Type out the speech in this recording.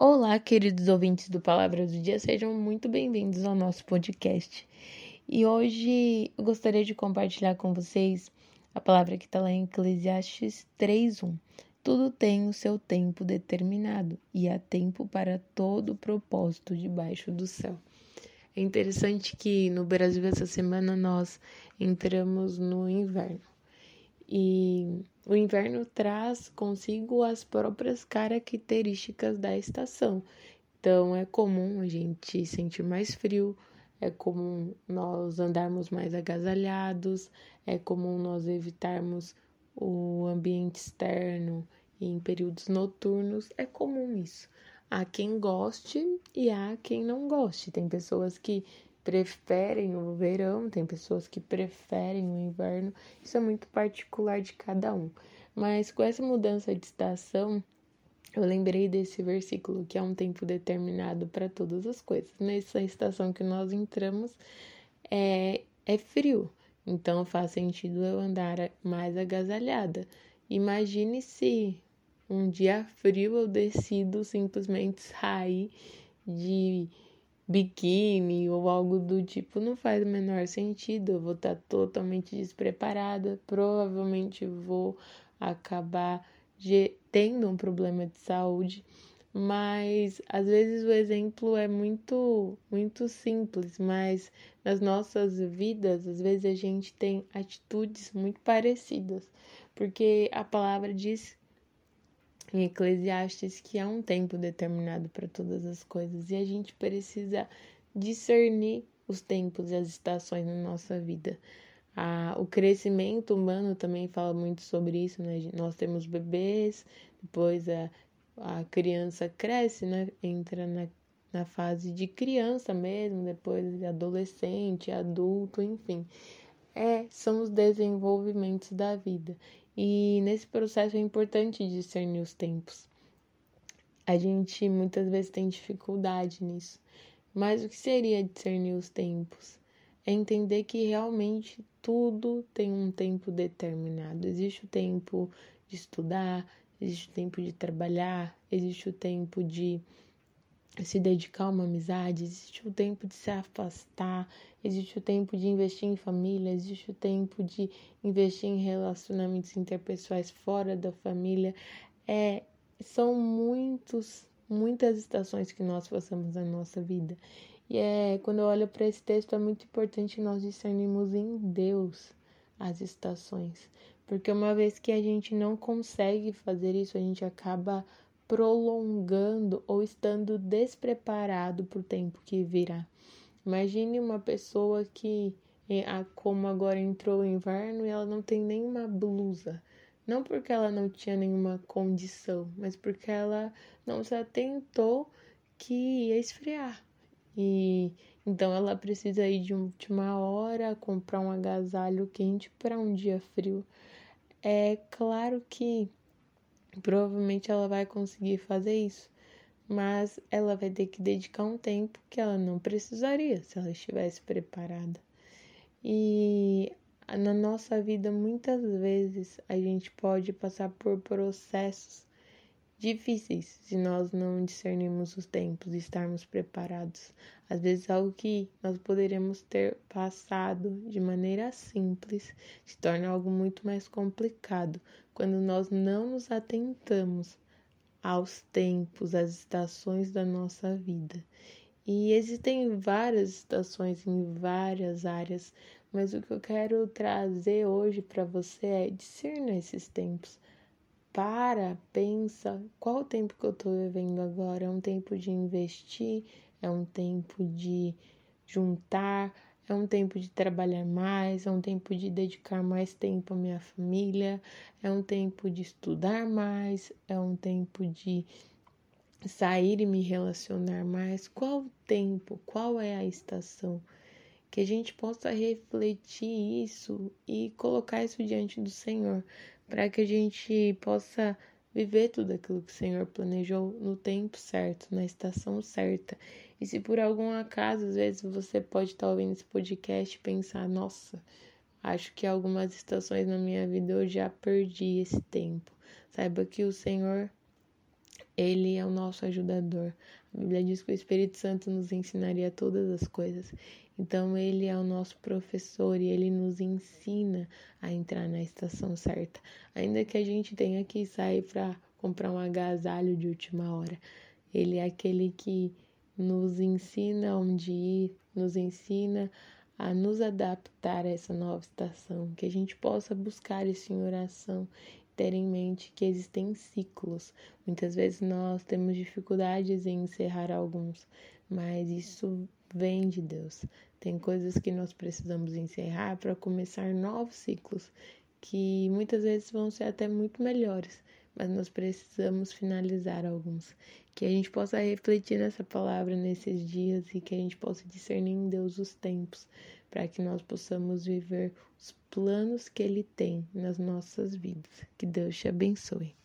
Olá, queridos ouvintes do Palavras do Dia, sejam muito bem-vindos ao nosso podcast. E hoje eu gostaria de compartilhar com vocês a palavra que está lá em Eclesiastes 3:1. Tudo tem o seu tempo determinado e há tempo para todo propósito debaixo do céu. É interessante que no Brasil essa semana nós entramos no inverno. E o inverno traz consigo as próprias características da estação. Então é comum a gente sentir mais frio, é comum nós andarmos mais agasalhados, é comum nós evitarmos o ambiente externo em períodos noturnos, é comum isso. Há quem goste e há quem não goste. Tem pessoas que preferem o verão, tem pessoas que preferem o inverno, isso é muito particular de cada um. Mas com essa mudança de estação, eu lembrei desse versículo que é um tempo determinado para todas as coisas. Nessa estação que nós entramos é, é frio, então faz sentido eu andar mais agasalhada. Imagine se um dia frio eu decido simplesmente sair de biquíni ou algo do tipo não faz o menor sentido. Eu vou estar totalmente despreparada, provavelmente vou acabar tendo um problema de saúde. Mas às vezes o exemplo é muito muito simples, mas nas nossas vidas, às vezes a gente tem atitudes muito parecidas, porque a palavra diz em Eclesiastes que há um tempo determinado para todas as coisas e a gente precisa discernir os tempos e as estações na nossa vida. Ah, o crescimento humano também fala muito sobre isso, né? Nós temos bebês, depois a, a criança cresce, né? Entra na, na fase de criança mesmo, depois de adolescente, adulto, enfim. É, são os desenvolvimentos da vida. E nesse processo é importante discernir os tempos. A gente muitas vezes tem dificuldade nisso. Mas o que seria discernir os tempos? É entender que realmente tudo tem um tempo determinado. Existe o tempo de estudar, existe o tempo de trabalhar, existe o tempo de se dedicar a uma amizade, existe o tempo de se afastar, existe o tempo de investir em família, existe o tempo de investir em relacionamentos interpessoais fora da família. É, são muitos, muitas estações que nós passamos na nossa vida. E é quando eu olho para esse texto é muito importante nós discernirmos em Deus as estações, porque uma vez que a gente não consegue fazer isso, a gente acaba prolongando ou estando despreparado para o tempo que virá. Imagine uma pessoa que, como agora entrou o inverno, e ela não tem nenhuma blusa. Não porque ela não tinha nenhuma condição, mas porque ela não se atentou que ia esfriar. E então ela precisa ir de última hora comprar um agasalho quente para um dia frio. É claro que Provavelmente ela vai conseguir fazer isso, mas ela vai ter que dedicar um tempo que ela não precisaria se ela estivesse preparada. E na nossa vida, muitas vezes, a gente pode passar por processos difíceis se nós não discernirmos os tempos e estarmos preparados. Às vezes, algo que nós poderíamos ter passado de maneira simples se torna algo muito mais complicado quando nós não nos atentamos aos tempos, às estações da nossa vida. E existem várias estações em várias áreas, mas o que eu quero trazer hoje para você é discernir esses tempos para, pensa, qual o tempo que eu estou vivendo agora? É um tempo de investir? É um tempo de juntar? É um tempo de trabalhar mais? É um tempo de dedicar mais tempo à minha família? É um tempo de estudar mais? É um tempo de sair e me relacionar mais? Qual o tempo? Qual é a estação? Que a gente possa refletir isso e colocar isso diante do Senhor, para que a gente possa viver tudo aquilo que o Senhor planejou no tempo certo, na estação certa. E se por algum acaso, às vezes você pode estar ouvindo esse podcast e pensar: nossa, acho que algumas estações na minha vida eu já perdi esse tempo. Saiba que o Senhor Ele é o nosso ajudador. A Bíblia diz que o Espírito Santo nos ensinaria todas as coisas. Então, ele é o nosso professor e ele nos ensina a entrar na estação certa. Ainda que a gente tenha que sair para comprar um agasalho de última hora, ele é aquele que nos ensina onde ir, nos ensina a nos adaptar a essa nova estação, que a gente possa buscar isso em oração ter em mente que existem ciclos. Muitas vezes nós temos dificuldades em encerrar alguns, mas isso vem de Deus. Tem coisas que nós precisamos encerrar para começar novos ciclos, que muitas vezes vão ser até muito melhores, mas nós precisamos finalizar alguns. Que a gente possa refletir nessa palavra nesses dias e que a gente possa discernir em Deus os tempos, para que nós possamos viver os planos que Ele tem nas nossas vidas. Que Deus te abençoe.